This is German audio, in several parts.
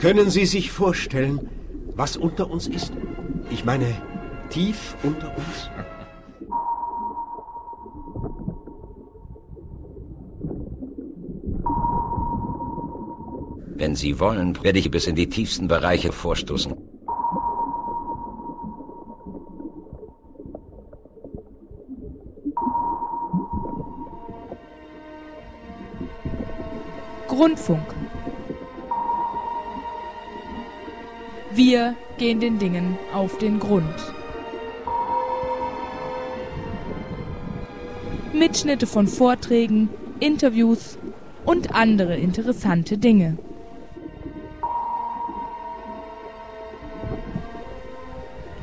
Können Sie sich vorstellen, was unter uns ist? Ich meine, tief unter uns? Wenn Sie wollen, werde ich bis in die tiefsten Bereiche vorstoßen. Grundfunk. Wir gehen den Dingen auf den Grund. Mitschnitte von Vorträgen, Interviews und andere interessante Dinge.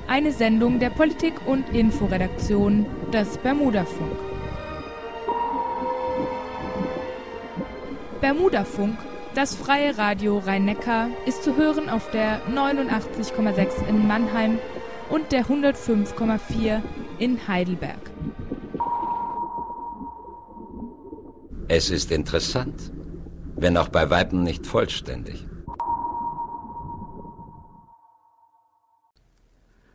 Eine Sendung der Politik- und Inforedaktion des Bermudafunk. Bermudafunk, das freie Radio Rhein-Neckar, ist zu hören auf der 89,6 in Mannheim und der 105,4 in Heidelberg. Es ist interessant, wenn auch bei Weitem nicht vollständig.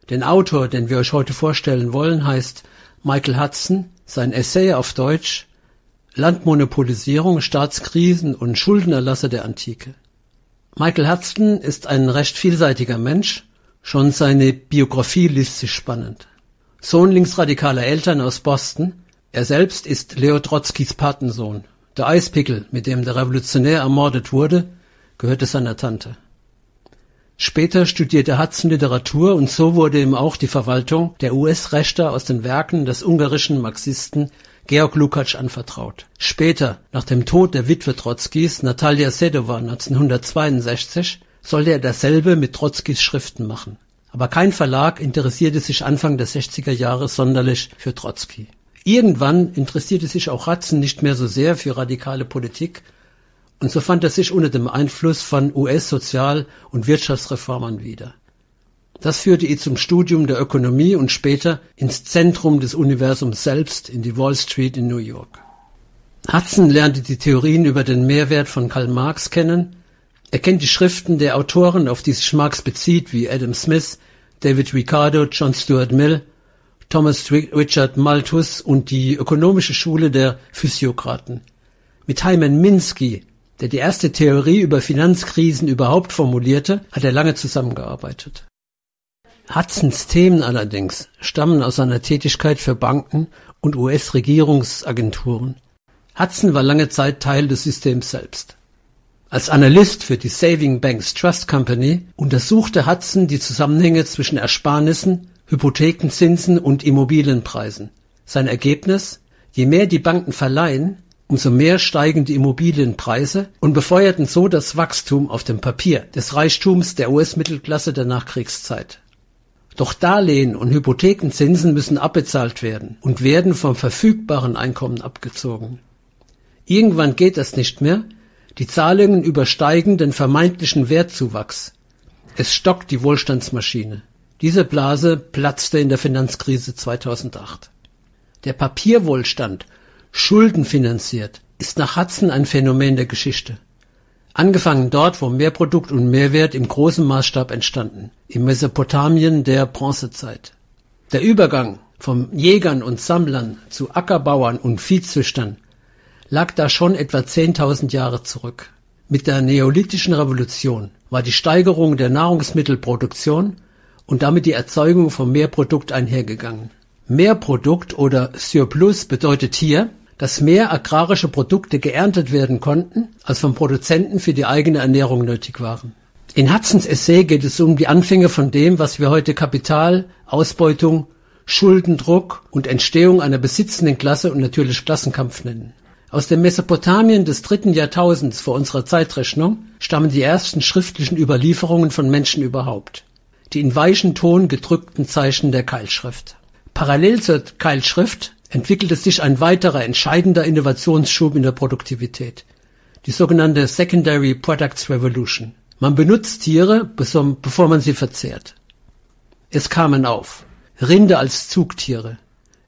Den Autor, den wir euch heute vorstellen wollen, heißt Michael Hudson. Sein Essay auf Deutsch Landmonopolisierung, Staatskrisen und Schuldenerlasse der Antike. Michael Hudson ist ein recht vielseitiger Mensch. Schon seine Biografie liest sich spannend. Sohn linksradikaler Eltern aus Boston. Er selbst ist Leo Trotzkis Patensohn. Der Eispickel, mit dem der Revolutionär ermordet wurde, gehörte seiner Tante. Später studierte Hudson Literatur und so wurde ihm auch die Verwaltung der US-Rechte aus den Werken des ungarischen Marxisten Georg Lukács anvertraut. Später, nach dem Tod der Witwe Trotzkis, Natalia Sedova 1962, sollte er dasselbe mit Trotzkis Schriften machen. Aber kein Verlag interessierte sich Anfang der 60er Jahre sonderlich für Trotzki. Irgendwann interessierte sich auch Hudson nicht mehr so sehr für radikale Politik und so fand er sich unter dem Einfluss von US-Sozial- und Wirtschaftsreformern wieder. Das führte ihn zum Studium der Ökonomie und später ins Zentrum des Universums selbst in die Wall Street in New York. Hudson lernte die Theorien über den Mehrwert von Karl Marx kennen. Er kennt die Schriften der Autoren, auf die sich Marx bezieht, wie Adam Smith, David Ricardo, John Stuart Mill, Thomas Richard Malthus und die ökonomische Schule der Physiokraten. Mit Hyman Minsky der die erste Theorie über Finanzkrisen überhaupt formulierte, hat er lange zusammengearbeitet. Hudsons Themen allerdings stammen aus seiner Tätigkeit für Banken und US-Regierungsagenturen. Hudson war lange Zeit Teil des Systems selbst. Als Analyst für die Saving Banks Trust Company untersuchte Hudson die Zusammenhänge zwischen Ersparnissen, Hypothekenzinsen und Immobilienpreisen. Sein Ergebnis? Je mehr die Banken verleihen, Umso mehr steigen die Immobilienpreise und befeuerten so das Wachstum auf dem Papier des Reichtums der US-Mittelklasse der Nachkriegszeit. Doch Darlehen und Hypothekenzinsen müssen abbezahlt werden und werden vom verfügbaren Einkommen abgezogen. Irgendwann geht das nicht mehr, die Zahlungen übersteigen den vermeintlichen Wertzuwachs. Es stockt die Wohlstandsmaschine. Diese Blase platzte in der Finanzkrise 2008. Der Papierwohlstand schuldenfinanziert, ist nach Hudson ein Phänomen der Geschichte. Angefangen dort, wo Mehrprodukt und Mehrwert im großen Maßstab entstanden, im Mesopotamien der Bronzezeit. Der Übergang vom Jägern und Sammlern zu Ackerbauern und Viehzüchtern lag da schon etwa 10.000 Jahre zurück. Mit der neolithischen Revolution war die Steigerung der Nahrungsmittelproduktion und damit die Erzeugung von Mehrprodukt einhergegangen. Mehrprodukt oder Surplus bedeutet hier, dass mehr agrarische Produkte geerntet werden konnten, als vom Produzenten für die eigene Ernährung nötig waren. In Hudsons Essay geht es um die Anfänge von dem, was wir heute Kapital, Ausbeutung, Schuldendruck und Entstehung einer besitzenden Klasse und natürlich Klassenkampf nennen. Aus dem Mesopotamien des dritten Jahrtausends vor unserer Zeitrechnung stammen die ersten schriftlichen Überlieferungen von Menschen überhaupt, die in weichen Ton gedrückten Zeichen der Keilschrift. Parallel zur Keilschrift entwickelte sich ein weiterer entscheidender Innovationsschub in der Produktivität, die sogenannte Secondary Products Revolution. Man benutzt Tiere, bevor man sie verzehrt. Es kamen auf Rinde als Zugtiere.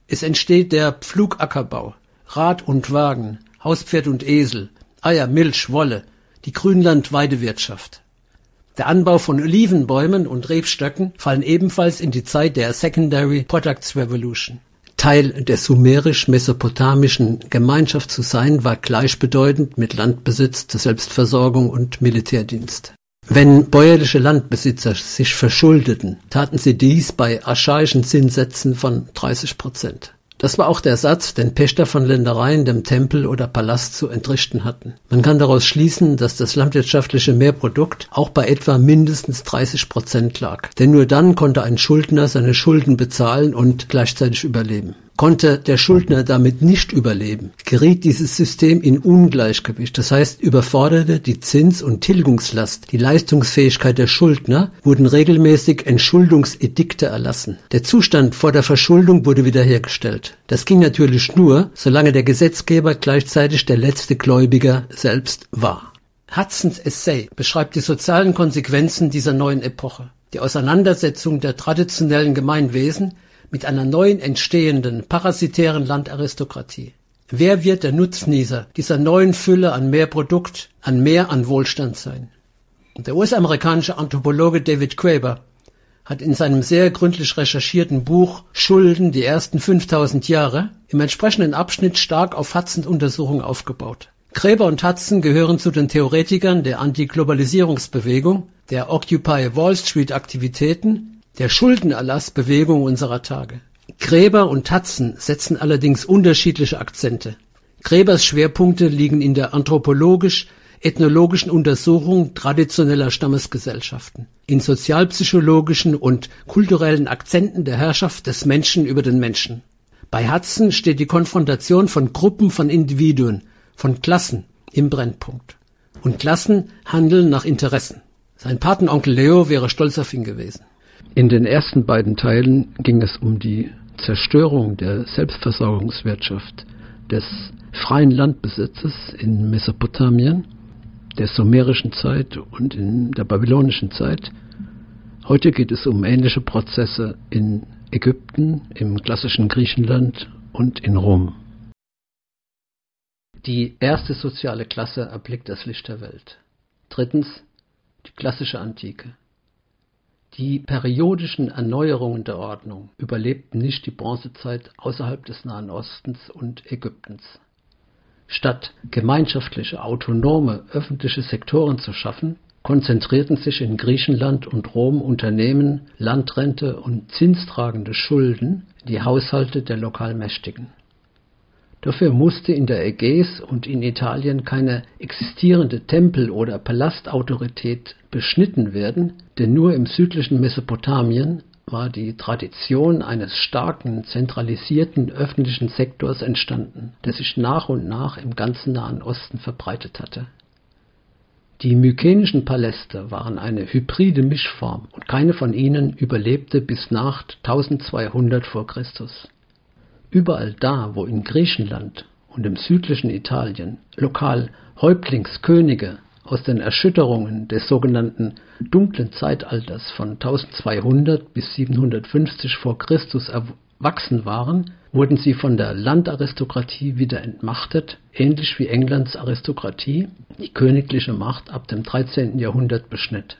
Es entsteht der Pflugackerbau, Rad und Wagen, Hauspferd und Esel, Eier, Milch, Wolle, die Grünlandweidewirtschaft. Der Anbau von Olivenbäumen und Rebstöcken fallen ebenfalls in die Zeit der Secondary Products Revolution. Teil der sumerisch-mesopotamischen Gemeinschaft zu sein, war gleichbedeutend mit Landbesitz, Selbstversorgung und Militärdienst. Wenn bäuerliche Landbesitzer sich verschuldeten, taten sie dies bei archaischen Zinssätzen von 30 Prozent. Das war auch der Satz, den Pächter von Ländereien dem Tempel oder Palast zu entrichten hatten. Man kann daraus schließen, dass das landwirtschaftliche Mehrprodukt auch bei etwa mindestens 30 Prozent lag. Denn nur dann konnte ein Schuldner seine Schulden bezahlen und gleichzeitig überleben. Konnte der Schuldner damit nicht überleben, geriet dieses System in Ungleichgewicht, das heißt überforderte die Zins- und Tilgungslast, die Leistungsfähigkeit der Schuldner, wurden regelmäßig Entschuldungsedikte erlassen. Der Zustand vor der Verschuldung wurde wiederhergestellt. Das ging natürlich nur, solange der Gesetzgeber gleichzeitig der letzte Gläubiger selbst war. Hudsons Essay beschreibt die sozialen Konsequenzen dieser neuen Epoche. Die Auseinandersetzung der traditionellen Gemeinwesen mit einer neuen entstehenden parasitären Landaristokratie. Wer wird der Nutznießer dieser neuen Fülle an mehr Produkt, an mehr an Wohlstand sein? Der US-amerikanische Anthropologe David Graeber hat in seinem sehr gründlich recherchierten Buch Schulden die ersten 5000 Jahre im entsprechenden Abschnitt stark auf Hudsons Untersuchung aufgebaut. Gräber und Hudson gehören zu den Theoretikern der Antiglobalisierungsbewegung, der Occupy Wall Street Aktivitäten der Schuldenerlassbewegung unserer Tage. Gräber und Tatzen setzen allerdings unterschiedliche Akzente. Gräbers Schwerpunkte liegen in der anthropologisch-ethnologischen Untersuchung traditioneller Stammesgesellschaften, in sozialpsychologischen und kulturellen Akzenten der Herrschaft des Menschen über den Menschen. Bei Hudson steht die Konfrontation von Gruppen von Individuen, von Klassen im Brennpunkt. Und Klassen handeln nach Interessen. Sein Patenonkel Leo wäre stolz auf ihn gewesen. In den ersten beiden Teilen ging es um die Zerstörung der Selbstversorgungswirtschaft, des freien Landbesitzes in Mesopotamien, der sumerischen Zeit und in der babylonischen Zeit. Heute geht es um ähnliche Prozesse in Ägypten, im klassischen Griechenland und in Rom. Die erste soziale Klasse erblickt das Licht der Welt. Drittens die klassische Antike. Die periodischen Erneuerungen der Ordnung überlebten nicht die Bronzezeit außerhalb des Nahen Ostens und Ägyptens. Statt gemeinschaftliche, autonome öffentliche Sektoren zu schaffen, konzentrierten sich in Griechenland und Rom Unternehmen, Landrente und zinstragende Schulden die Haushalte der Lokalmächtigen Dafür musste in der Ägäis und in Italien keine existierende Tempel oder Palastautorität beschnitten werden, denn nur im südlichen Mesopotamien war die Tradition eines starken, zentralisierten öffentlichen Sektors entstanden, der sich nach und nach im ganzen Nahen Osten verbreitet hatte. Die mykenischen Paläste waren eine hybride Mischform und keine von ihnen überlebte bis nach 1200 vor Christus Überall da, wo in Griechenland und im südlichen Italien lokal Häuptlingskönige aus den Erschütterungen des sogenannten Dunklen Zeitalters von 1200 bis 750 vor Christus erwachsen waren, wurden sie von der Landaristokratie wieder entmachtet, ähnlich wie Englands Aristokratie die königliche Macht ab dem 13. Jahrhundert beschnitt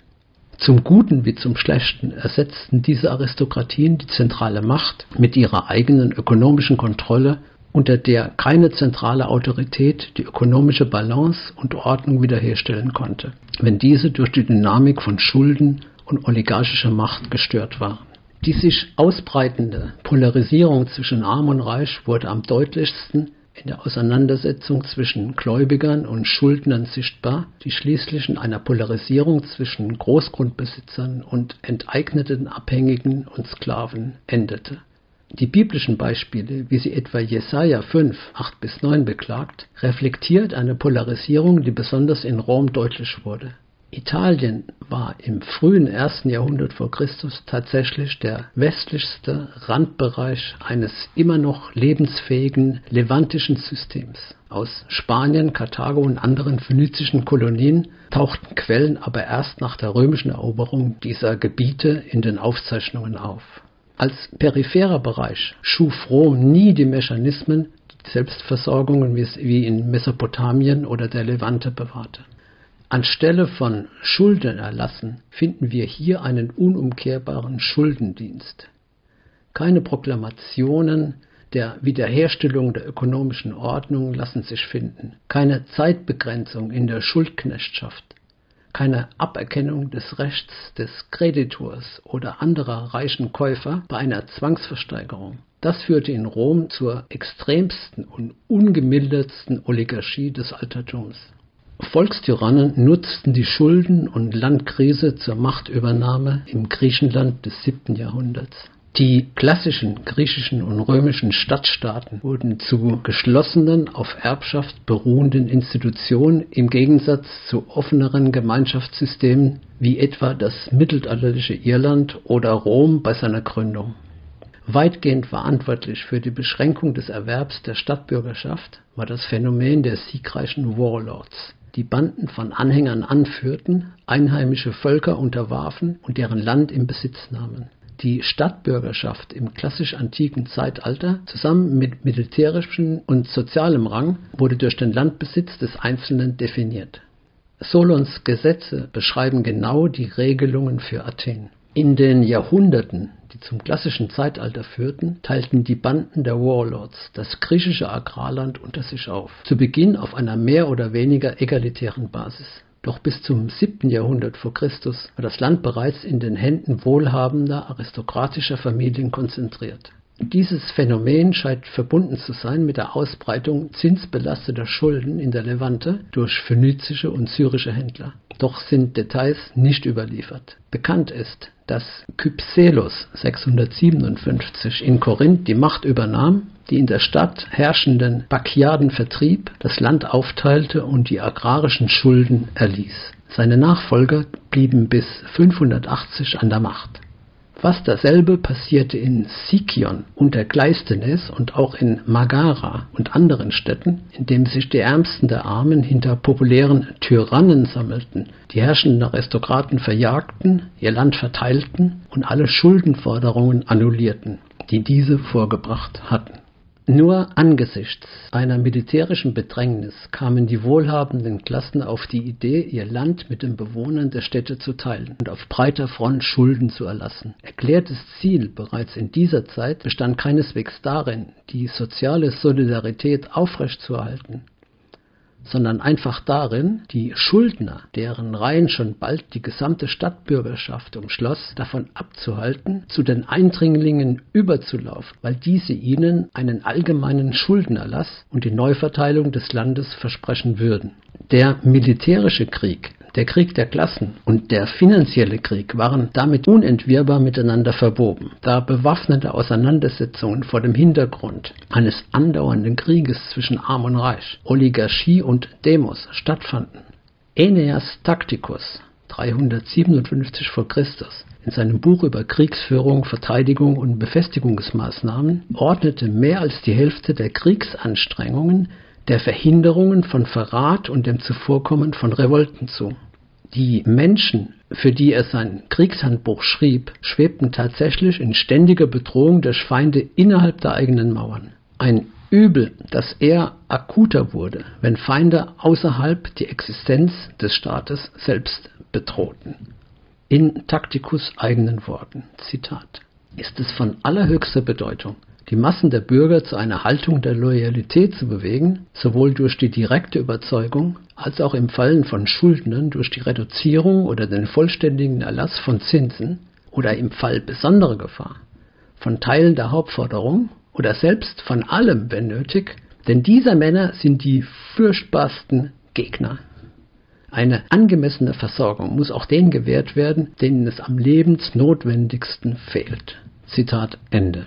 zum Guten wie zum Schlechten ersetzten diese Aristokratien die zentrale Macht mit ihrer eigenen ökonomischen Kontrolle, unter der keine zentrale Autorität die ökonomische Balance und Ordnung wiederherstellen konnte, wenn diese durch die Dynamik von Schulden und oligarchischer Macht gestört waren. Die sich ausbreitende Polarisierung zwischen Arm und Reich wurde am deutlichsten in der Auseinandersetzung zwischen Gläubigern und Schuldnern sichtbar, die schließlich in einer Polarisierung zwischen Großgrundbesitzern und enteigneten Abhängigen und Sklaven endete. Die biblischen Beispiele, wie sie etwa Jesaja 5, 8 bis 9 beklagt, reflektiert eine Polarisierung, die besonders in Rom deutlich wurde Italien war im frühen ersten Jahrhundert vor Christus tatsächlich der westlichste Randbereich eines immer noch lebensfähigen levantischen Systems. Aus Spanien, Karthago und anderen phönizischen Kolonien tauchten Quellen aber erst nach der römischen Eroberung dieser Gebiete in den Aufzeichnungen auf. Als peripherer Bereich schuf Rom nie die Mechanismen, die Selbstversorgung wie in Mesopotamien oder der Levante bewahrte. Anstelle von Schuldenerlassen finden wir hier einen unumkehrbaren Schuldendienst. Keine Proklamationen der Wiederherstellung der ökonomischen Ordnung lassen sich finden, keine Zeitbegrenzung in der Schuldknechtschaft, keine Aberkennung des Rechts des Kreditors oder anderer reichen Käufer bei einer Zwangsversteigerung. Das führte in Rom zur extremsten und ungemildertsten Oligarchie des Altertums. Volkstyrannen nutzten die Schulden- und Landkrise zur Machtübernahme im Griechenland des 7. Jahrhunderts. Die klassischen griechischen und römischen Stadtstaaten wurden zu geschlossenen, auf Erbschaft beruhenden Institutionen im Gegensatz zu offeneren Gemeinschaftssystemen wie etwa das mittelalterliche Irland oder Rom bei seiner Gründung. Weitgehend verantwortlich für die Beschränkung des Erwerbs der Stadtbürgerschaft war das Phänomen der siegreichen Warlords, die Banden von Anhängern anführten, einheimische Völker unterwarfen und deren Land in Besitz nahmen die Stadtbürgerschaft im klassisch-antiken Zeitalter zusammen mit militärischem und sozialem Rang wurde durch den Landbesitz des Einzelnen definiert. Solons Gesetze beschreiben genau die Regelungen für Athen. In den Jahrhunderten, die zum klassischen Zeitalter führten, teilten die Banden der Warlords das griechische Agrarland unter sich auf, zu Beginn auf einer mehr oder weniger egalitären Basis doch bis zum 7. Jahrhundert vor Christus war das Land bereits in den Händen wohlhabender aristokratischer Familien konzentriert. Dieses Phänomen scheint verbunden zu sein mit der Ausbreitung zinsbelasteter Schulden in der Levante durch phönizische und syrische Händler. Doch sind Details nicht überliefert. Bekannt ist, dass Kypselos 657 in Korinth die Macht übernahm die in der Stadt herrschenden Bakchiaden vertrieb, das Land aufteilte und die agrarischen Schulden erließ. Seine Nachfolger blieben bis 580 an der Macht. Fast dasselbe passierte in Sikion unter Kleistenes und auch in Magara und anderen Städten, in denen sich die Ärmsten der Armen hinter populären Tyrannen sammelten, die herrschenden Aristokraten verjagten, ihr Land verteilten und alle Schuldenforderungen annullierten, die diese vorgebracht hatten. Nur angesichts einer militärischen Bedrängnis kamen die wohlhabenden Klassen auf die Idee, ihr Land mit den Bewohnern der Städte zu teilen und auf breiter Front Schulden zu erlassen. Erklärtes Ziel bereits in dieser Zeit bestand keineswegs darin, die soziale Solidarität aufrechtzuerhalten, sondern einfach darin, die Schuldner, deren Reihen schon bald die gesamte Stadtbürgerschaft umschloss, davon abzuhalten, zu den Eindringlingen überzulaufen, weil diese ihnen einen allgemeinen Schuldenerlass und die Neuverteilung des Landes versprechen würden. Der militärische Krieg der Krieg der Klassen und der finanzielle Krieg waren damit unentwirrbar miteinander verwoben, da bewaffnete Auseinandersetzungen vor dem Hintergrund eines andauernden Krieges zwischen Arm und Reich, Oligarchie und Demos stattfanden. Aeneas Tacticus 357 v. Chr. in seinem Buch über Kriegsführung, Verteidigung und Befestigungsmaßnahmen ordnete mehr als die Hälfte der Kriegsanstrengungen der Verhinderungen von Verrat und dem Zuvorkommen von Revolten zu. Die Menschen, für die er sein Kriegshandbuch schrieb, schwebten tatsächlich in ständiger Bedrohung durch Feinde innerhalb der eigenen Mauern. Ein Übel, das eher akuter wurde, wenn Feinde außerhalb die Existenz des Staates selbst bedrohten. In Taktikus eigenen Worten, Zitat, ist es von allerhöchster Bedeutung, die Massen der Bürger zu einer Haltung der Loyalität zu bewegen, sowohl durch die direkte Überzeugung als auch im Fallen von Schuldnern durch die Reduzierung oder den vollständigen Erlass von Zinsen oder im Fall besonderer Gefahr von Teilen der Hauptforderung oder selbst von allem, wenn nötig, denn diese Männer sind die furchtbarsten Gegner. Eine angemessene Versorgung muss auch denen gewährt werden, denen es am lebensnotwendigsten fehlt. Zitat Ende.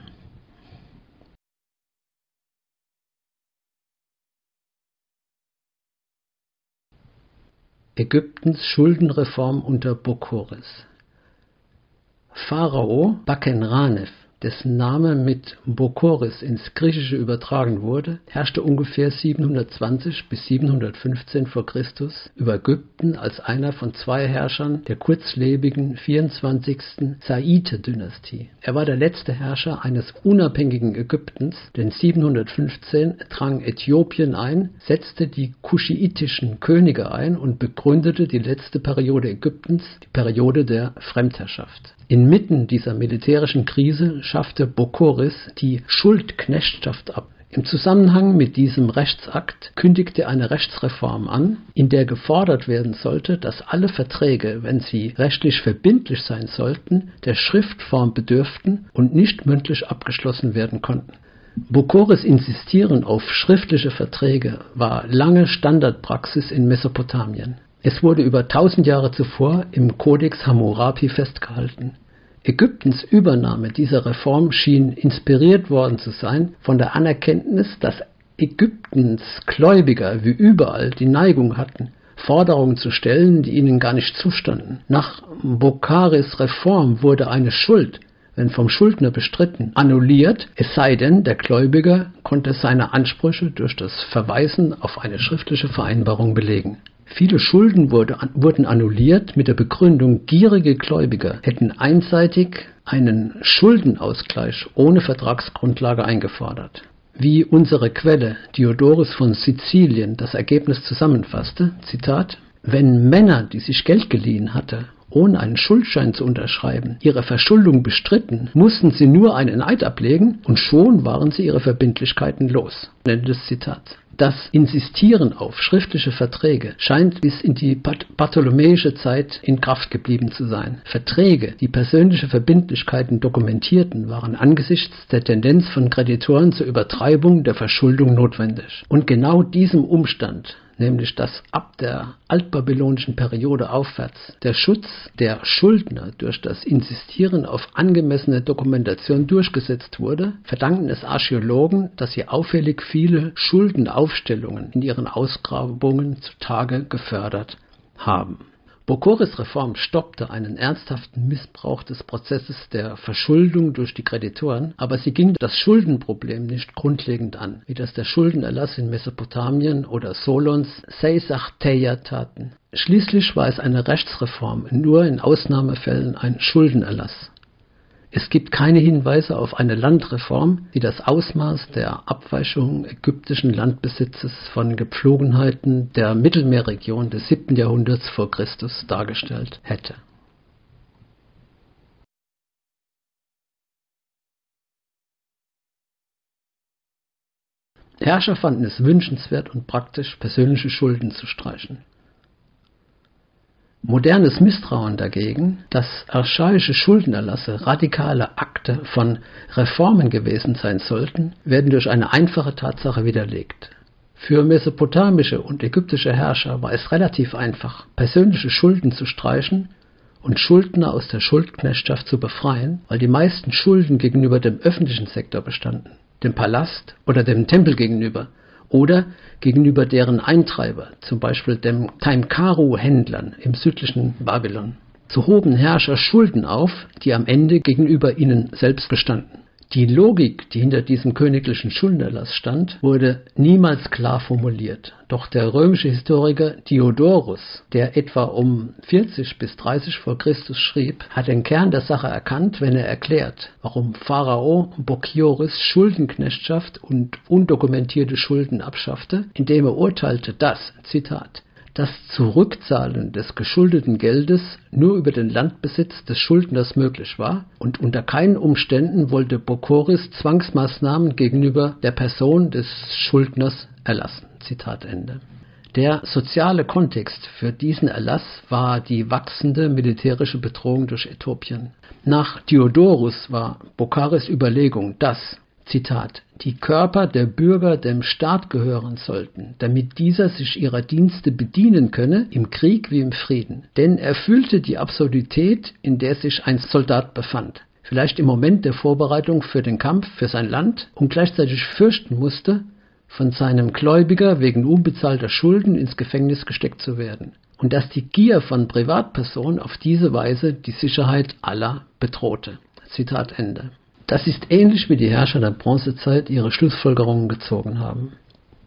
Ägyptens Schuldenreform unter Bokoris. Pharao Bakenranef dessen Name mit Bokoris ins Griechische übertragen wurde, herrschte ungefähr 720 bis 715 v. Chr. über Ägypten als einer von zwei Herrschern der kurzlebigen 24. Saite-Dynastie. Er war der letzte Herrscher eines unabhängigen Ägyptens, denn 715 drang Äthiopien ein, setzte die kuschiitischen Könige ein und begründete die letzte Periode Ägyptens, die Periode der Fremdherrschaft. Inmitten dieser militärischen Krise schaffte Bokoris die Schuldknechtschaft ab. Im Zusammenhang mit diesem Rechtsakt kündigte er eine Rechtsreform an, in der gefordert werden sollte, dass alle Verträge, wenn sie rechtlich verbindlich sein sollten, der Schriftform bedürften und nicht mündlich abgeschlossen werden konnten. Bokoris Insistieren auf schriftliche Verträge war lange Standardpraxis in Mesopotamien. Es wurde über tausend Jahre zuvor im Kodex Hammurapi festgehalten. Ägyptens Übernahme dieser Reform schien inspiriert worden zu sein von der Anerkenntnis, dass Ägyptens Gläubiger wie überall die Neigung hatten, Forderungen zu stellen, die ihnen gar nicht zustanden. Nach Bokharis Reform wurde eine Schuld, wenn vom Schuldner bestritten, annulliert, es sei denn, der Gläubiger konnte seine Ansprüche durch das Verweisen auf eine schriftliche Vereinbarung belegen. Viele Schulden wurde, wurden annulliert mit der Begründung, gierige Gläubiger hätten einseitig einen Schuldenausgleich ohne Vertragsgrundlage eingefordert. Wie unsere Quelle Diodorus von Sizilien das Ergebnis zusammenfasste, Zitat, wenn Männer, die sich Geld geliehen hatte, ohne einen Schuldschein zu unterschreiben, ihre Verschuldung bestritten, mussten sie nur einen Eid ablegen und schon waren sie ihre Verbindlichkeiten los. Ende des Zitats. Das Insistieren auf schriftliche Verträge scheint bis in die bartholomäische Zeit in Kraft geblieben zu sein. Verträge, die persönliche Verbindlichkeiten dokumentierten, waren angesichts der Tendenz von Kreditoren zur Übertreibung der Verschuldung notwendig. Und genau diesem Umstand nämlich dass ab der altbabylonischen Periode aufwärts der Schutz der Schuldner durch das Insistieren auf angemessene Dokumentation durchgesetzt wurde, verdanken es Archäologen, dass sie auffällig viele Schuldenaufstellungen in ihren Ausgrabungen zutage gefördert haben Bokoris Reform stoppte einen ernsthaften Missbrauch des Prozesses der Verschuldung durch die Kreditoren, aber sie ging das Schuldenproblem nicht grundlegend an, wie das der Schuldenerlass in Mesopotamien oder Solons Seisachteia taten. Schließlich war es eine Rechtsreform, nur in Ausnahmefällen ein Schuldenerlass es gibt keine Hinweise auf eine Landreform, die das Ausmaß der Abweichung ägyptischen Landbesitzes von Gepflogenheiten der Mittelmeerregion des 7. Jahrhunderts vor Christus dargestellt hätte. Herrscher fanden es wünschenswert und praktisch, persönliche Schulden zu streichen. Modernes Misstrauen dagegen, dass archaische Schuldenerlasse radikale Akte von Reformen gewesen sein sollten, werden durch eine einfache Tatsache widerlegt. Für mesopotamische und ägyptische Herrscher war es relativ einfach, persönliche Schulden zu streichen und Schuldner aus der Schuldknechtschaft zu befreien, weil die meisten Schulden gegenüber dem öffentlichen Sektor bestanden, dem Palast oder dem Tempel gegenüber, oder gegenüber deren Eintreiber, zum Beispiel dem Taimkaru-Händlern im südlichen Babylon. So hoben Herrscher Schulden auf, die am Ende gegenüber ihnen selbst bestanden. Die Logik, die hinter diesem königlichen Schuldenerlass stand, wurde niemals klar formuliert. Doch der römische Historiker Diodorus, der etwa um 40 bis 30 vor Christus schrieb, hat den Kern der Sache erkannt, wenn er erklärt, warum Pharao Bokioris Schuldenknechtschaft und undokumentierte Schulden abschaffte, indem er urteilte, dass, Zitat, das Zurückzahlen des geschuldeten Geldes nur über den Landbesitz des Schuldners möglich war und unter keinen Umständen wollte Bokoris Zwangsmaßnahmen gegenüber der Person des Schuldners erlassen. Zitat Ende. Der soziale Kontext für diesen Erlass war die wachsende militärische Bedrohung durch Äthiopien. Nach Diodorus war Bokharis Überlegung, dass Zitat, die Körper der Bürger dem Staat gehören sollten, damit dieser sich ihrer Dienste bedienen könne, im Krieg wie im Frieden. Denn er fühlte die Absurdität, in der sich ein Soldat befand. Vielleicht im Moment der Vorbereitung für den Kampf für sein Land und gleichzeitig fürchten musste, von seinem Gläubiger wegen unbezahlter Schulden ins Gefängnis gesteckt zu werden. Und dass die Gier von Privatpersonen auf diese Weise die Sicherheit aller bedrohte. Zitat Ende. Das ist ähnlich wie die Herrscher der Bronzezeit ihre Schlussfolgerungen gezogen haben.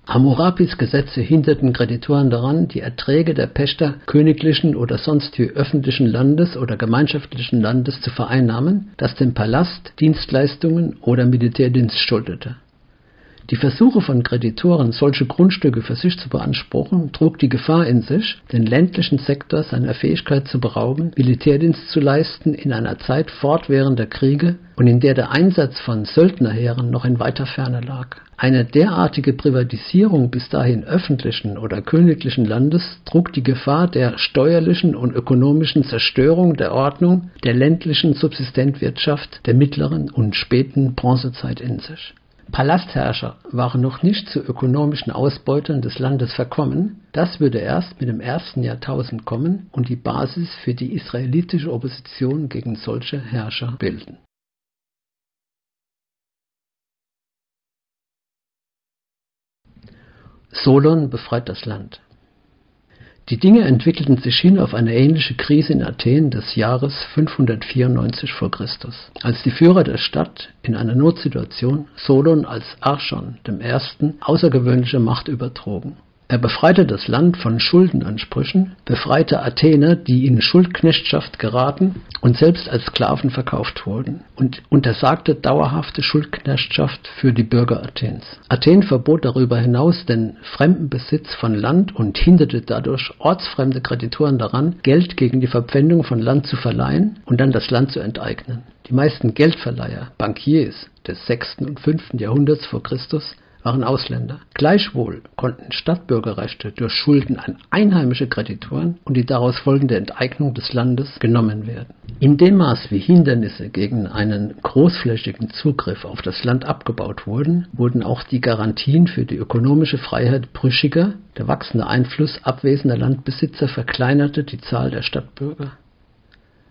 Hammurabis Gesetze hinderten Kreditoren daran, die Erträge der Pächter königlichen oder sonst wie öffentlichen Landes oder gemeinschaftlichen Landes zu vereinnahmen, das dem Palast Dienstleistungen oder Militärdienst schuldete die Versuche von Kreditoren, solche Grundstücke für sich zu beanspruchen, trug die Gefahr in sich, den ländlichen Sektor seiner Fähigkeit zu berauben, Militärdienst zu leisten in einer Zeit fortwährender Kriege und in der der Einsatz von Söldnerheeren noch in weiter Ferne lag. Eine derartige Privatisierung bis dahin öffentlichen oder königlichen Landes trug die Gefahr der steuerlichen und ökonomischen Zerstörung der Ordnung der ländlichen Subsistenzwirtschaft der mittleren und späten Bronzezeit in sich. Palastherrscher waren noch nicht zu ökonomischen Ausbeutern des Landes verkommen, das würde erst mit dem ersten Jahrtausend kommen und die Basis für die israelitische Opposition gegen solche Herrscher bilden. Solon befreit das Land die Dinge entwickelten sich hin auf eine ähnliche Krise in Athen des Jahres 594 v. Chr., als die Führer der Stadt in einer Notsituation Solon als Archon I. außergewöhnliche Macht übertrugen er befreite das Land von Schuldenansprüchen, befreite Athener, die in Schuldknechtschaft geraten und selbst als Sklaven verkauft wurden, und untersagte dauerhafte Schuldknechtschaft für die Bürger Athens. Athen verbot darüber hinaus den Fremdenbesitz von Land und hinderte dadurch ortsfremde Kreditoren daran, Geld gegen die Verpfändung von Land zu verleihen und dann das Land zu enteignen. Die meisten Geldverleiher, Bankiers des 6. und 5. Jahrhunderts vor Christus waren Ausländer. Gleichwohl konnten Stadtbürgerrechte durch Schulden an einheimische Kreditoren und die daraus folgende Enteignung des Landes genommen werden. In dem Maß wie Hindernisse gegen einen großflächigen Zugriff auf das Land abgebaut wurden, wurden auch die Garantien für die ökonomische Freiheit brüchiger, der wachsende Einfluss abwesender Landbesitzer verkleinerte die Zahl der Stadtbürger.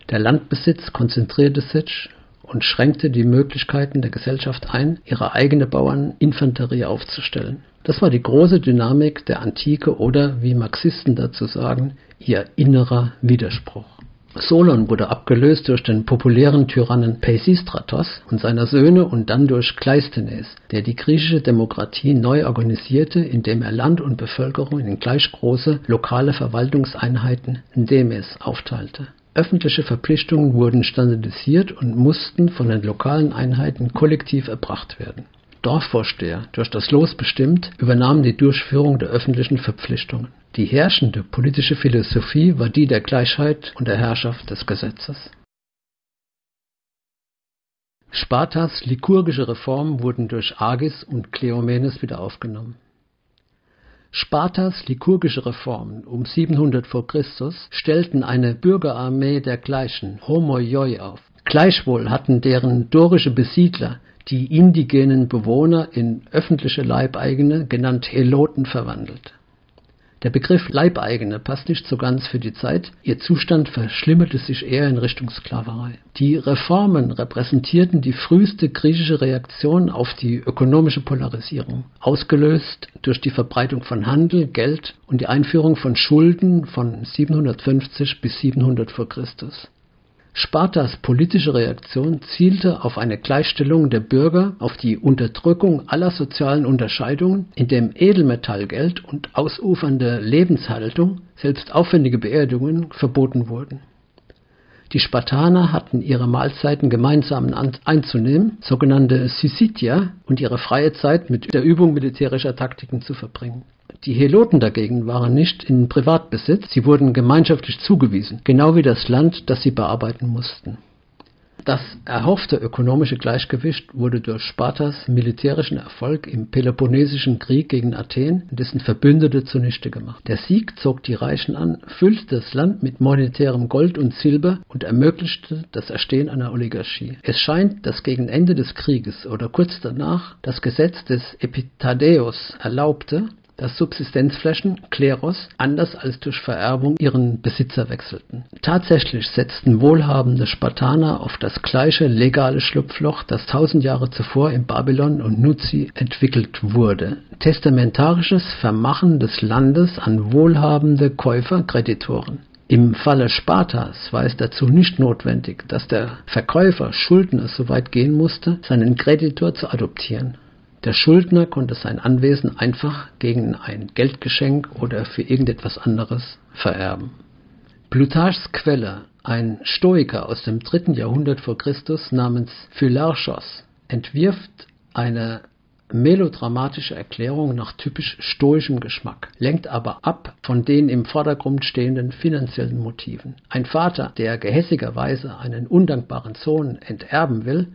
Der Landbesitz konzentrierte sich und schränkte die Möglichkeiten der Gesellschaft ein, ihre eigene Bauerninfanterie aufzustellen. Das war die große Dynamik der Antike oder, wie Marxisten dazu sagen, ihr innerer Widerspruch. Solon wurde abgelöst durch den populären Tyrannen Peisistratos und seiner Söhne und dann durch Kleisthenes, der die griechische Demokratie neu organisierte, indem er Land und Bevölkerung in gleich große lokale Verwaltungseinheiten Demes aufteilte Öffentliche Verpflichtungen wurden standardisiert und mussten von den lokalen Einheiten kollektiv erbracht werden. Dorfvorsteher, durch das Los bestimmt, übernahmen die Durchführung der öffentlichen Verpflichtungen. Die herrschende politische Philosophie war die der Gleichheit und der Herrschaft des Gesetzes. Spartas liturgische Reformen wurden durch Agis und Kleomenes wieder aufgenommen Spartas liturgische Reformen um 700 v. Chr. stellten eine Bürgerarmee dergleichen (homoioi) auf. Gleichwohl hatten deren dorische Besiedler die indigenen Bewohner in öffentliche Leibeigene, genannt Heloten, verwandelt der Begriff Leibeigene passt nicht so ganz für die Zeit, ihr Zustand verschlimmerte sich eher in Richtung Sklaverei. Die Reformen repräsentierten die früheste griechische Reaktion auf die ökonomische Polarisierung, ausgelöst durch die Verbreitung von Handel, Geld und die Einführung von Schulden von 750 bis 700 v. Chr. Spartas politische Reaktion zielte auf eine Gleichstellung der Bürger, auf die Unterdrückung aller sozialen Unterscheidungen, indem Edelmetallgeld und ausufernde Lebenshaltung, selbst aufwendige Beerdigungen, verboten wurden. Die Spartaner hatten ihre Mahlzeiten gemeinsam einzunehmen, sogenannte Syssitia, und ihre freie Zeit mit der Übung militärischer Taktiken zu verbringen die Heloten dagegen waren nicht in Privatbesitz, sie wurden gemeinschaftlich zugewiesen, genau wie das Land, das sie bearbeiten mussten. Das erhoffte ökonomische Gleichgewicht wurde durch Spartas militärischen Erfolg im Peloponnesischen Krieg gegen Athen dessen Verbündete zunichte gemacht. Der Sieg zog die Reichen an, füllte das Land mit monetärem Gold und Silber und ermöglichte das Erstehen einer Oligarchie. Es scheint, dass gegen Ende des Krieges oder kurz danach das Gesetz des Epitadeus erlaubte, dass Subsistenzflächen (Kleros) anders als durch Vererbung ihren Besitzer wechselten. Tatsächlich setzten wohlhabende Spartaner auf das gleiche legale Schlupfloch, das tausend Jahre zuvor in Babylon und Nuzi entwickelt wurde: testamentarisches Vermachen des Landes an wohlhabende Käufer (Kreditoren). Im Falle Spartas war es dazu nicht notwendig, dass der Verkäufer Schuldner so weit gehen musste, seinen Kreditor zu adoptieren. Der Schuldner konnte sein Anwesen einfach gegen ein Geldgeschenk oder für irgendetwas anderes vererben. Plutarchs Quelle, ein Stoiker aus dem dritten Jahrhundert vor Christus namens Phylarchos, entwirft eine melodramatische Erklärung nach typisch stoischem Geschmack, lenkt aber ab von den im Vordergrund stehenden finanziellen Motiven. Ein Vater, der gehässigerweise einen undankbaren Sohn enterben will,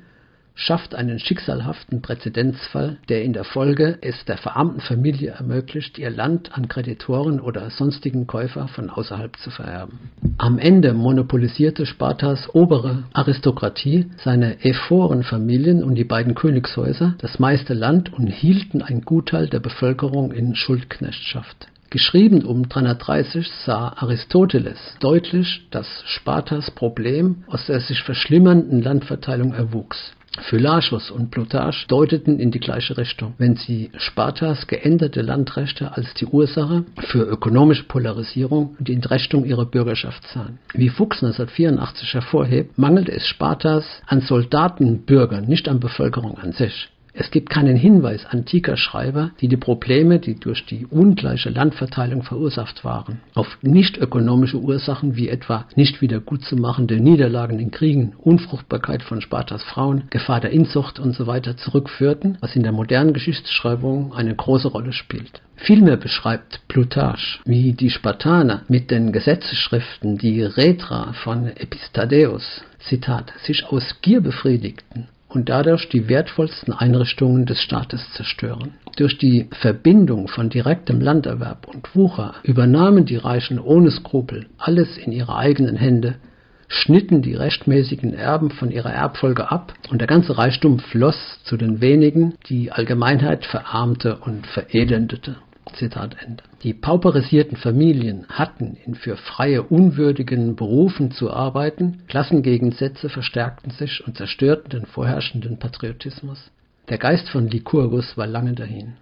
schafft einen schicksalhaften Präzedenzfall, der in der Folge es der verarmten Familie ermöglicht, ihr Land an Kreditoren oder sonstigen Käufer von außerhalb zu vererben. Am Ende monopolisierte Spartas obere Aristokratie, seine Ephorenfamilien und die beiden Königshäuser das meiste Land und hielten ein Gutteil der Bevölkerung in Schuldknechtschaft. Geschrieben um 330 sah Aristoteles deutlich, dass Spartas Problem aus der sich verschlimmernden Landverteilung erwuchs. Phylarchus und Plutarch deuteten in die gleiche Richtung, wenn sie Spartas geänderte Landrechte als die Ursache für ökonomische Polarisierung und die Entrechtung ihrer Bürgerschaft sahen. Wie Fuchs 1984 hervorhebt, mangelte es Spartas an Soldatenbürgern, nicht an Bevölkerung an sich. Es gibt keinen Hinweis antiker Schreiber, die die Probleme, die durch die ungleiche Landverteilung verursacht waren, auf nicht ökonomische Ursachen wie etwa nicht wieder gutzumachende Niederlagen in Kriegen, Unfruchtbarkeit von Spartas Frauen, Gefahr der Inzucht usw. So zurückführten, was in der modernen Geschichtsschreibung eine große Rolle spielt. Vielmehr beschreibt Plutarch, wie die Spartaner mit den Gesetzesschriften, die Retra von Epistadäus, Zitat, sich aus Gier befriedigten und dadurch die wertvollsten Einrichtungen des Staates zerstören. Durch die Verbindung von direktem Landerwerb und Wucher übernahmen die Reichen ohne Skrupel alles in ihre eigenen Hände, schnitten die rechtmäßigen Erben von ihrer Erbfolge ab und der ganze Reichtum floss zu den wenigen, die Allgemeinheit verarmte und verelendete. Zitat Ende. Die pauperisierten Familien hatten in für Freie unwürdigen Berufen zu arbeiten, Klassengegensätze verstärkten sich und zerstörten den vorherrschenden Patriotismus. Der Geist von Lycurgus war lange dahin.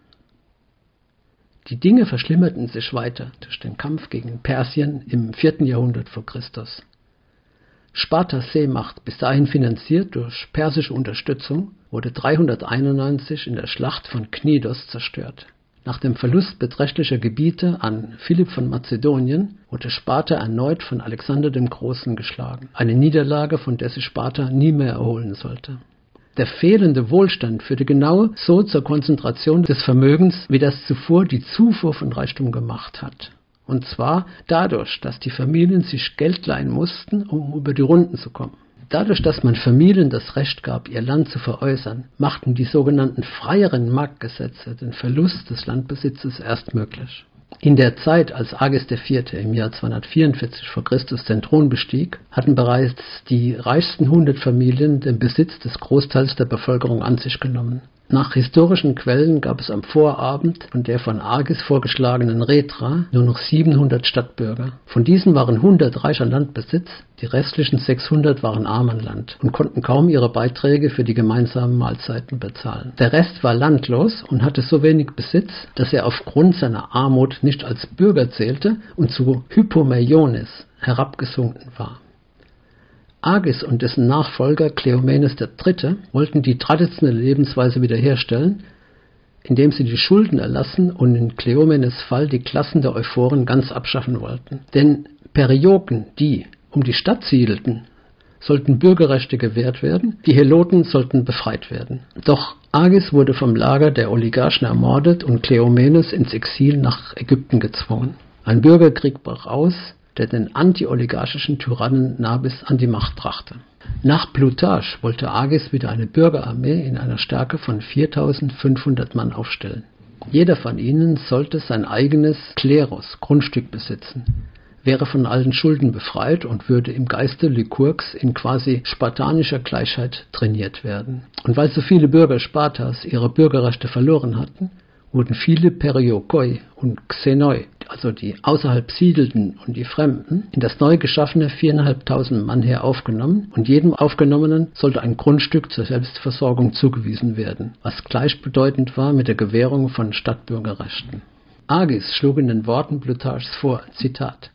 Die Dinge verschlimmerten sich weiter durch den Kampf gegen Persien im 4. Jahrhundert vor Christus. Spartas Seemacht, bis dahin finanziert durch persische Unterstützung, wurde 391 in der Schlacht von Knidos zerstört. Nach dem Verlust beträchtlicher Gebiete an Philipp von Mazedonien wurde Sparta erneut von Alexander dem Großen geschlagen, eine Niederlage, von der sich Sparta nie mehr erholen sollte. Der fehlende Wohlstand führte genau so zur Konzentration des Vermögens, wie das zuvor die Zufuhr von Reichtum gemacht hat. Und zwar dadurch, dass die Familien sich Geld leihen mussten, um über die Runden zu kommen. Dadurch, dass man Familien das Recht gab, ihr Land zu veräußern, machten die sogenannten freieren Marktgesetze den Verlust des Landbesitzes erst möglich. In der Zeit, als Agis IV. im Jahr 244 v. Chr. den Thron bestieg, hatten bereits die reichsten hundert Familien den Besitz des Großteils der Bevölkerung an sich genommen. Nach historischen Quellen gab es am Vorabend von der von Agis vorgeschlagenen Retra nur noch 700 Stadtbürger. Von diesen waren 100 reicher Landbesitz, die restlichen 600 waren arm an Land und konnten kaum ihre Beiträge für die gemeinsamen Mahlzeiten bezahlen. Der Rest war landlos und hatte so wenig Besitz, dass er aufgrund seiner Armut nicht als Bürger zählte und zu Hypomeiones herabgesunken war. Agis und dessen Nachfolger Kleomenes III. wollten die traditionelle Lebensweise wiederherstellen, indem sie die Schulden erlassen und in Kleomenes Fall die Klassen der Euphoren ganz abschaffen wollten. Denn Perioken, die um die Stadt siedelten, sollten Bürgerrechte gewährt werden, die Heloten sollten befreit werden. Doch Agis wurde vom Lager der Oligarchen ermordet und Kleomenes ins Exil nach Ägypten gezwungen. Ein Bürgerkrieg brach aus, der den antioligarchischen Tyrannen Nabis an die Macht brachte. Nach Plutarch wollte Agis wieder eine Bürgerarmee in einer Stärke von 4500 Mann aufstellen. Jeder von ihnen sollte sein eigenes Klerus, Grundstück besitzen, wäre von allen Schulden befreit und würde im Geiste Lykurgs in quasi spartanischer Gleichheit trainiert werden. Und weil so viele Bürger Spartas ihre Bürgerrechte verloren hatten, wurden viele Periokoi und Xenoi, also die außerhalb Siedelten und die Fremden, in das neu geschaffene viereinhalbtausend Mann Heer aufgenommen und jedem Aufgenommenen sollte ein Grundstück zur Selbstversorgung zugewiesen werden, was gleichbedeutend war mit der Gewährung von Stadtbürgerrechten. Agis schlug in den Worten Plutarchs vor, Zitat,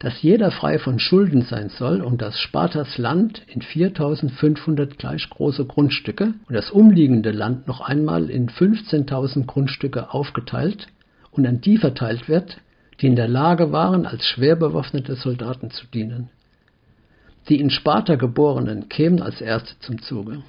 dass jeder frei von Schulden sein soll und dass Spartas Land in 4500 gleich große Grundstücke und das umliegende Land noch einmal in 15.000 Grundstücke aufgeteilt und an die verteilt wird, die in der Lage waren, als schwer bewaffnete Soldaten zu dienen. Die in Sparta geborenen kämen als erste zum Zuge.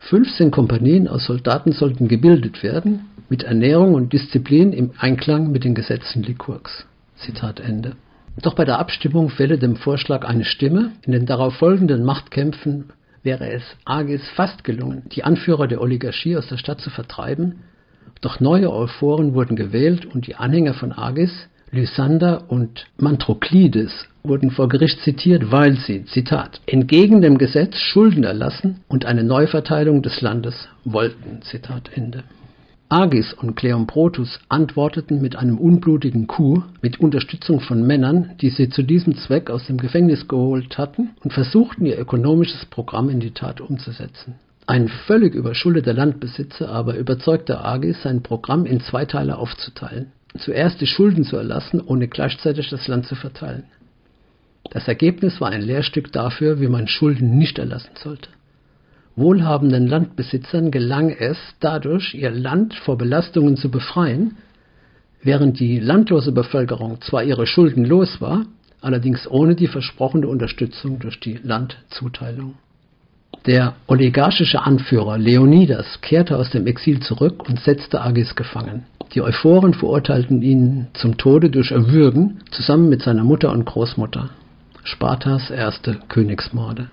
15 Kompanien aus Soldaten sollten gebildet werden, mit Ernährung und Disziplin im Einklang mit den Gesetzen Lykurgs. Zitat Ende. Doch bei der Abstimmung fehlte dem Vorschlag eine Stimme. In den darauf folgenden Machtkämpfen wäre es Agis fast gelungen, die Anführer der Oligarchie aus der Stadt zu vertreiben. Doch neue Euphoren wurden gewählt und die Anhänger von Agis, Lysander und Mantroklides, wurden vor Gericht zitiert, weil sie, Zitat, entgegen dem Gesetz Schulden erlassen und eine Neuverteilung des Landes wollten. Zitat Ende. Agis und Kleombrotus antworteten mit einem unblutigen Coup mit Unterstützung von Männern, die sie zu diesem Zweck aus dem Gefängnis geholt hatten und versuchten ihr ökonomisches Programm in die Tat umzusetzen. Ein völlig überschuldeter Landbesitzer aber überzeugte Agis, sein Programm in zwei Teile aufzuteilen. Zuerst die Schulden zu erlassen, ohne gleichzeitig das Land zu verteilen. Das Ergebnis war ein Lehrstück dafür, wie man Schulden nicht erlassen sollte. Wohlhabenden Landbesitzern gelang es dadurch, ihr Land vor Belastungen zu befreien, während die landlose Bevölkerung zwar ihre Schulden los war, allerdings ohne die versprochene Unterstützung durch die Landzuteilung. Der oligarchische Anführer Leonidas kehrte aus dem Exil zurück und setzte Agis gefangen. Die Euphoren verurteilten ihn zum Tode durch Erwürgen zusammen mit seiner Mutter und Großmutter. Spartas erste Königsmorde.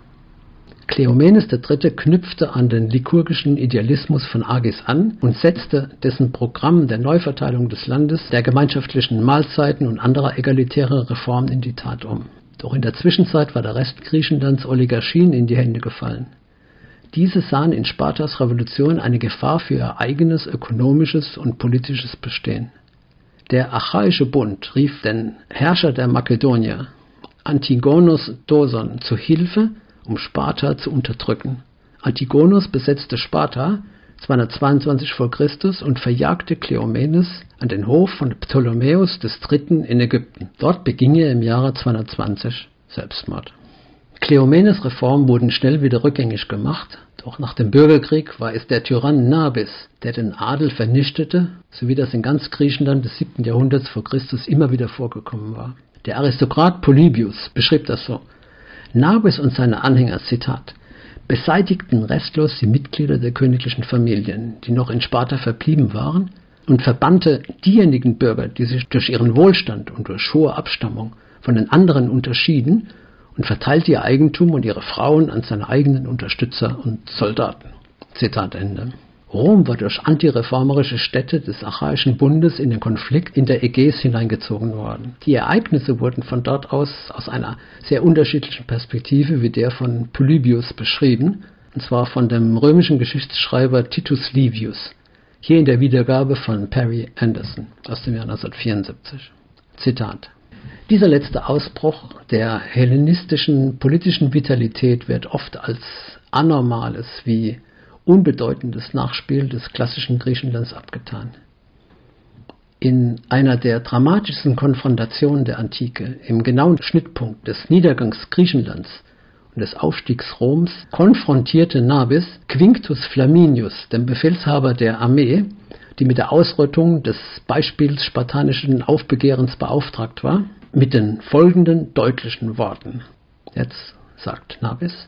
Kleomenes III. knüpfte an den likurgischen Idealismus von Agis an und setzte dessen Programm der Neuverteilung des Landes, der gemeinschaftlichen Mahlzeiten und anderer egalitärer Reformen in die Tat um. Doch in der Zwischenzeit war der Rest Griechenlands Oligarchien in die Hände gefallen. Diese sahen in Spartas Revolution eine Gefahr für ihr eigenes ökonomisches und politisches Bestehen. Der Achaische Bund rief den Herrscher der Makedonier, Antigonos Doson, zu Hilfe um Sparta zu unterdrücken. Antigonus besetzte Sparta 222 v. Chr. und verjagte Kleomenes an den Hof von Ptolemäus III. in Ägypten. Dort beging er im Jahre 220 Selbstmord. Kleomenes Reformen wurden schnell wieder rückgängig gemacht, doch nach dem Bürgerkrieg war es der Tyrann Nabis, der den Adel vernichtete, so wie das in ganz Griechenland des 7. Jahrhunderts vor Christus immer wieder vorgekommen war. Der Aristokrat Polybius beschrieb das so. Nabis und seine Anhänger, Zitat, beseitigten restlos die Mitglieder der königlichen Familien, die noch in Sparta verblieben waren, und verbannte diejenigen Bürger, die sich durch ihren Wohlstand und durch hohe Abstammung von den anderen unterschieden, und verteilte ihr Eigentum und ihre Frauen an seine eigenen Unterstützer und Soldaten. Zitat Ende. Rom war durch antireformerische Städte des Achaischen Bundes in den Konflikt in der Ägäis hineingezogen worden. Die Ereignisse wurden von dort aus aus einer sehr unterschiedlichen Perspektive wie der von Polybius beschrieben, und zwar von dem römischen Geschichtsschreiber Titus Livius, hier in der Wiedergabe von Perry Anderson aus dem Jahr 1974. Zitat dieser letzte Ausbruch der hellenistischen politischen Vitalität wird oft als Anormales wie unbedeutendes Nachspiel des klassischen Griechenlands abgetan. In einer der dramatischsten Konfrontationen der Antike, im genauen Schnittpunkt des Niedergangs Griechenlands und des Aufstiegs Roms, konfrontierte Nabis Quinctus Flaminius, den Befehlshaber der Armee, die mit der Ausrottung des Beispiels spartanischen Aufbegehrens beauftragt war, mit den folgenden deutlichen Worten. Jetzt sagt Nabis,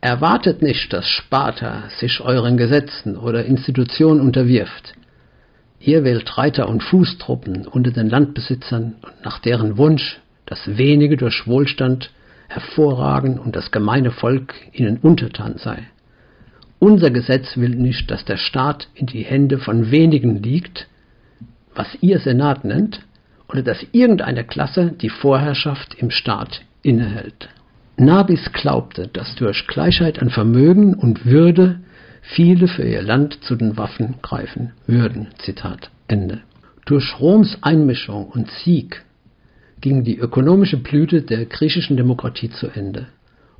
Erwartet nicht, dass Sparta sich euren Gesetzen oder Institutionen unterwirft. Ihr wählt Reiter und Fußtruppen unter den Landbesitzern und nach deren Wunsch, dass wenige durch Wohlstand hervorragen und das gemeine Volk ihnen untertan sei. Unser Gesetz will nicht, dass der Staat in die Hände von wenigen liegt, was ihr Senat nennt, oder dass irgendeine Klasse die Vorherrschaft im Staat innehält. Nabis glaubte, dass durch Gleichheit an Vermögen und Würde viele für ihr Land zu den Waffen greifen würden. Zitat Ende. Durch Roms Einmischung und Sieg ging die ökonomische Blüte der griechischen Demokratie zu Ende,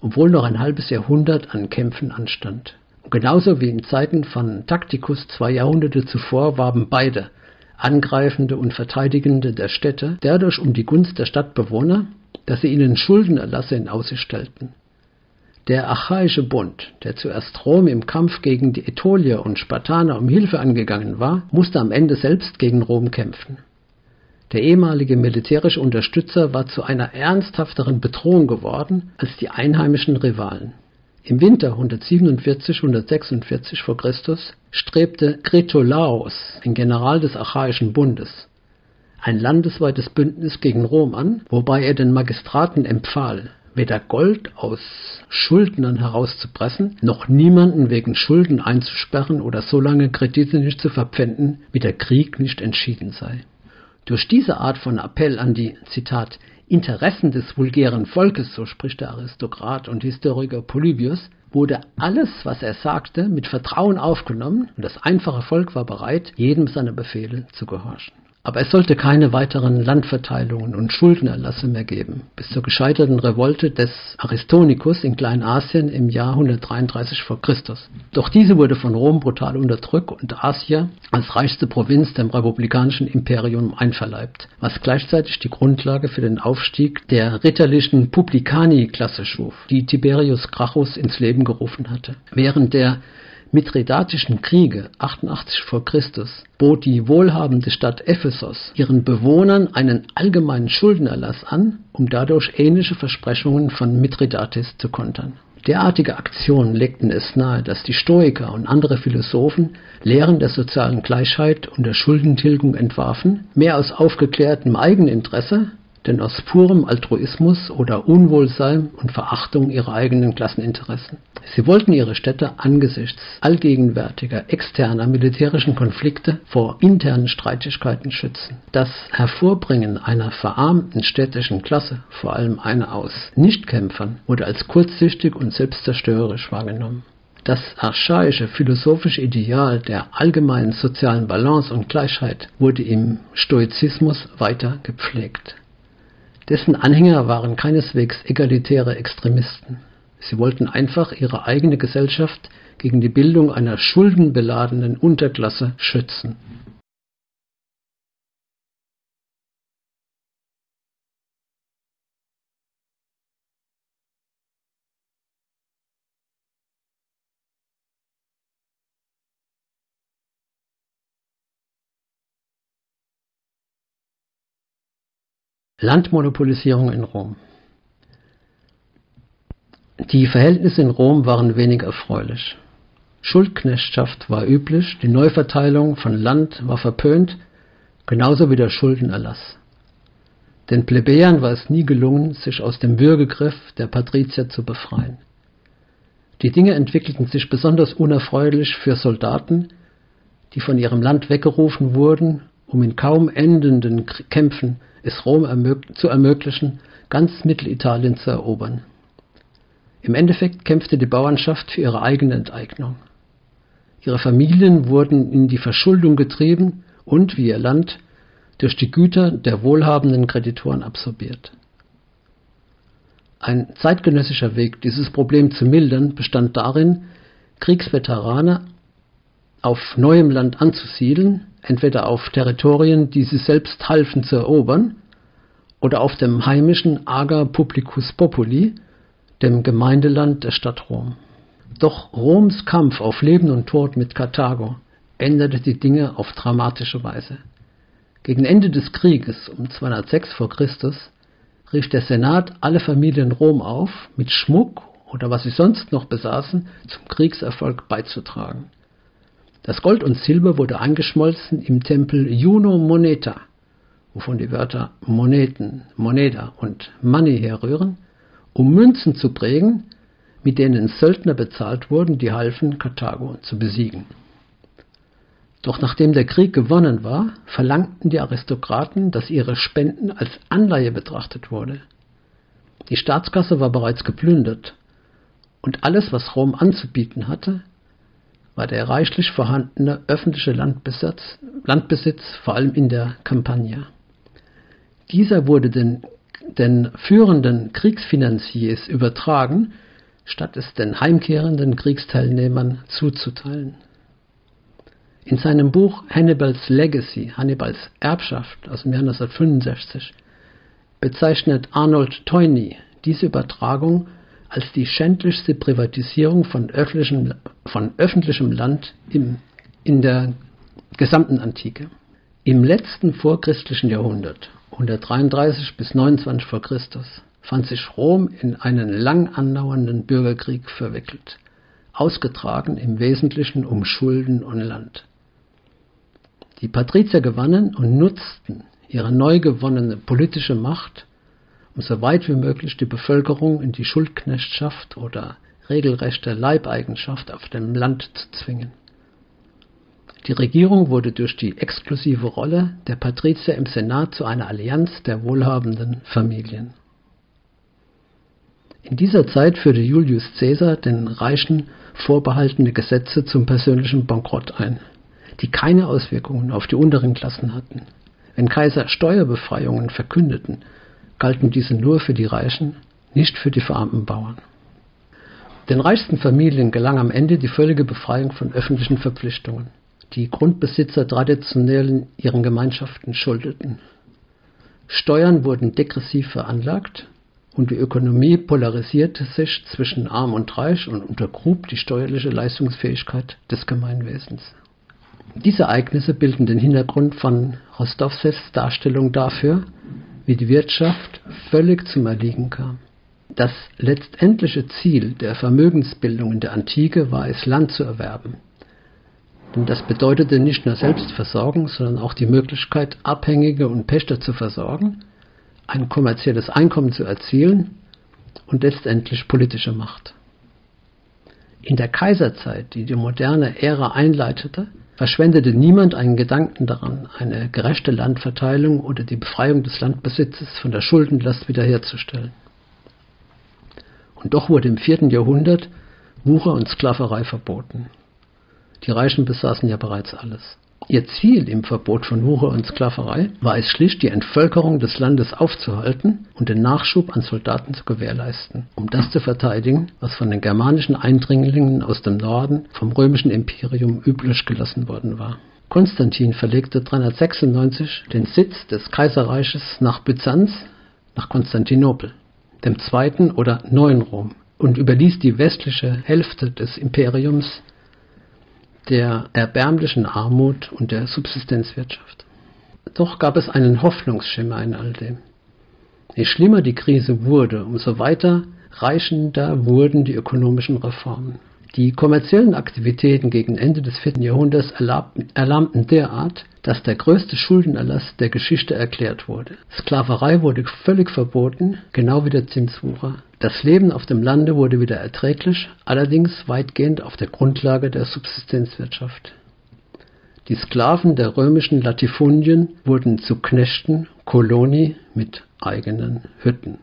obwohl noch ein halbes Jahrhundert an Kämpfen anstand. Und genauso wie in Zeiten von Taktikus zwei Jahrhunderte zuvor warben beide, Angreifende und Verteidigende der Städte, dadurch um die Gunst der Stadtbewohner dass sie ihnen Schuldenerlasse in Aussicht stellten. Der Achaische Bund, der zuerst Rom im Kampf gegen die Ätolier und Spartaner um Hilfe angegangen war, musste am Ende selbst gegen Rom kämpfen. Der ehemalige militärische Unterstützer war zu einer ernsthafteren Bedrohung geworden als die einheimischen Rivalen. Im Winter 147/146 v. Chr. strebte Kretolaos, ein General des Achaischen Bundes, ein landesweites Bündnis gegen Rom an, wobei er den Magistraten empfahl, weder Gold aus Schuldnern herauszupressen, noch niemanden wegen Schulden einzusperren oder so lange Kredite nicht zu verpfänden, wie der Krieg nicht entschieden sei. Durch diese Art von Appell an die Zitat Interessen des vulgären Volkes, so spricht der Aristokrat und Historiker Polybius, wurde alles, was er sagte, mit Vertrauen aufgenommen und das einfache Volk war bereit, jedem seiner Befehle zu gehorchen. Aber es sollte keine weiteren Landverteilungen und Schuldenerlasse mehr geben, bis zur gescheiterten Revolte des Aristonikus in Kleinasien im Jahr 133 v. Chr. Doch diese wurde von Rom brutal unterdrückt und Asia als reichste Provinz dem republikanischen Imperium einverleibt, was gleichzeitig die Grundlage für den Aufstieg der ritterlichen Publicani-Klasse schuf, die Tiberius Gracchus ins Leben gerufen hatte. Während der mithridatischen Kriege 88 v. Chr. bot die wohlhabende Stadt Ephesos ihren Bewohnern einen allgemeinen Schuldenerlass an, um dadurch ähnliche Versprechungen von Mithridates zu kontern. Derartige Aktionen legten es nahe, dass die Stoiker und andere Philosophen Lehren der sozialen Gleichheit und der Schuldentilgung entwarfen, mehr aus aufgeklärtem Eigeninteresse denn aus purem Altruismus oder Unwohlsein und Verachtung ihrer eigenen Klasseninteressen. Sie wollten ihre Städte angesichts allgegenwärtiger externer militärischen Konflikte vor internen Streitigkeiten schützen. Das Hervorbringen einer verarmten städtischen Klasse, vor allem einer aus Nichtkämpfern, wurde als kurzsichtig und selbstzerstörerisch wahrgenommen. Das archaische philosophische Ideal der allgemeinen sozialen Balance und Gleichheit wurde im Stoizismus weiter gepflegt. Dessen Anhänger waren keineswegs egalitäre Extremisten. Sie wollten einfach ihre eigene Gesellschaft gegen die Bildung einer schuldenbeladenen Unterklasse schützen Landmonopolisierung in Rom Die Verhältnisse in Rom waren wenig erfreulich. Schuldknechtschaft war üblich, die Neuverteilung von Land war verpönt, genauso wie der Schuldenerlass. Den Plebejern war es nie gelungen, sich aus dem Würgegriff der Patrizier zu befreien. Die Dinge entwickelten sich besonders unerfreulich für Soldaten, die von ihrem Land weggerufen wurden, um in kaum endenden Kämpfen es Rom ermög zu ermöglichen, ganz Mittelitalien zu erobern. Im Endeffekt kämpfte die Bauernschaft für ihre eigene Enteignung. Ihre Familien wurden in die Verschuldung getrieben und, wie ihr Land, durch die Güter der wohlhabenden Kreditoren absorbiert. Ein zeitgenössischer Weg, dieses Problem zu mildern, bestand darin, Kriegsveteraner auf neuem Land anzusiedeln, entweder auf Territorien, die sie selbst halfen zu erobern, oder auf dem heimischen Ager Publicus Populi, dem Gemeindeland der Stadt Rom. Doch Roms Kampf auf Leben und Tod mit Karthago änderte die Dinge auf dramatische Weise. Gegen Ende des Krieges um 206 v. Chr. rief der Senat alle Familien Rom auf, mit Schmuck oder was sie sonst noch besaßen, zum Kriegserfolg beizutragen. Das Gold und Silber wurde eingeschmolzen im Tempel Juno Moneta, wovon die Wörter Moneten, Moneda und Money herrühren, um Münzen zu prägen, mit denen Söldner bezahlt wurden, die halfen, Karthago zu besiegen. Doch nachdem der Krieg gewonnen war, verlangten die Aristokraten, dass ihre Spenden als Anleihe betrachtet wurde. Die Staatskasse war bereits geplündert und alles, was Rom anzubieten hatte, war der reichlich vorhandene öffentliche Landbesitz, Landbesitz vor allem in der Campagna. Dieser wurde den, den führenden Kriegsfinanziers übertragen, statt es den heimkehrenden Kriegsteilnehmern zuzuteilen. In seinem Buch Hannibals Legacy, Hannibals Erbschaft aus dem Jahr 1965, bezeichnet Arnold Toynbee diese Übertragung als die schändlichste Privatisierung von öffentlichem, von öffentlichem Land im, in der gesamten Antike. Im letzten vorchristlichen Jahrhundert, 133 bis 29 vor Christus, fand sich Rom in einen lang andauernden Bürgerkrieg verwickelt, ausgetragen im Wesentlichen um Schulden und Land. Die Patrizier gewannen und nutzten ihre neu gewonnene politische Macht, um so weit wie möglich die Bevölkerung in die Schuldknechtschaft oder regelrechte Leibeigenschaft auf dem Land zu zwingen. Die Regierung wurde durch die exklusive Rolle der Patrizier im Senat zu einer Allianz der wohlhabenden Familien. In dieser Zeit führte Julius Caesar den Reichen vorbehaltene Gesetze zum persönlichen Bankrott ein, die keine Auswirkungen auf die unteren Klassen hatten. Wenn Kaiser Steuerbefreiungen verkündeten, galten diese nur für die Reichen, nicht für die verarmten Bauern. Den reichsten Familien gelang am Ende die völlige Befreiung von öffentlichen Verpflichtungen, die Grundbesitzer traditionell ihren Gemeinschaften schuldeten. Steuern wurden degressiv veranlagt und die Ökonomie polarisierte sich zwischen arm und reich und untergrub die steuerliche Leistungsfähigkeit des Gemeinwesens. Diese Ereignisse bilden den Hintergrund von Rostovsevs Darstellung dafür, wie die Wirtschaft völlig zum Erliegen kam. Das letztendliche Ziel der Vermögensbildung in der Antike war es, Land zu erwerben. Denn das bedeutete nicht nur Selbstversorgung, sondern auch die Möglichkeit, Abhängige und Pächter zu versorgen ein kommerzielles Einkommen zu erzielen und letztendlich politische Macht. In der Kaiserzeit, die die moderne Ära einleitete, verschwendete niemand einen Gedanken daran, eine gerechte Landverteilung oder die Befreiung des Landbesitzes von der Schuldenlast wiederherzustellen. Und doch wurde im vierten Jahrhundert Wucher und Sklaverei verboten. Die Reichen besaßen ja bereits alles. Ihr Ziel im Verbot von Hure und Sklaverei war es schlicht, die Entvölkerung des Landes aufzuhalten und den Nachschub an Soldaten zu gewährleisten, um das zu verteidigen, was von den germanischen Eindringlingen aus dem Norden vom römischen Imperium üblich gelassen worden war. Konstantin verlegte 396 den Sitz des Kaiserreiches nach Byzanz, nach Konstantinopel, dem zweiten oder neuen Rom, und überließ die westliche Hälfte des Imperiums der erbärmlichen Armut und der Subsistenzwirtschaft. Doch gab es einen Hoffnungsschimmer in all dem. Je schlimmer die Krise wurde, umso weiter reichender wurden die ökonomischen Reformen. Die kommerziellen Aktivitäten gegen Ende des vierten Jahrhunderts erlahmten derart, dass der größte Schuldenerlass der Geschichte erklärt wurde. Sklaverei wurde völlig verboten, genau wie der Zinswucher. Das Leben auf dem Lande wurde wieder erträglich, allerdings weitgehend auf der Grundlage der Subsistenzwirtschaft. Die Sklaven der römischen Latifundien wurden zu Knechten, Koloni mit eigenen Hütten.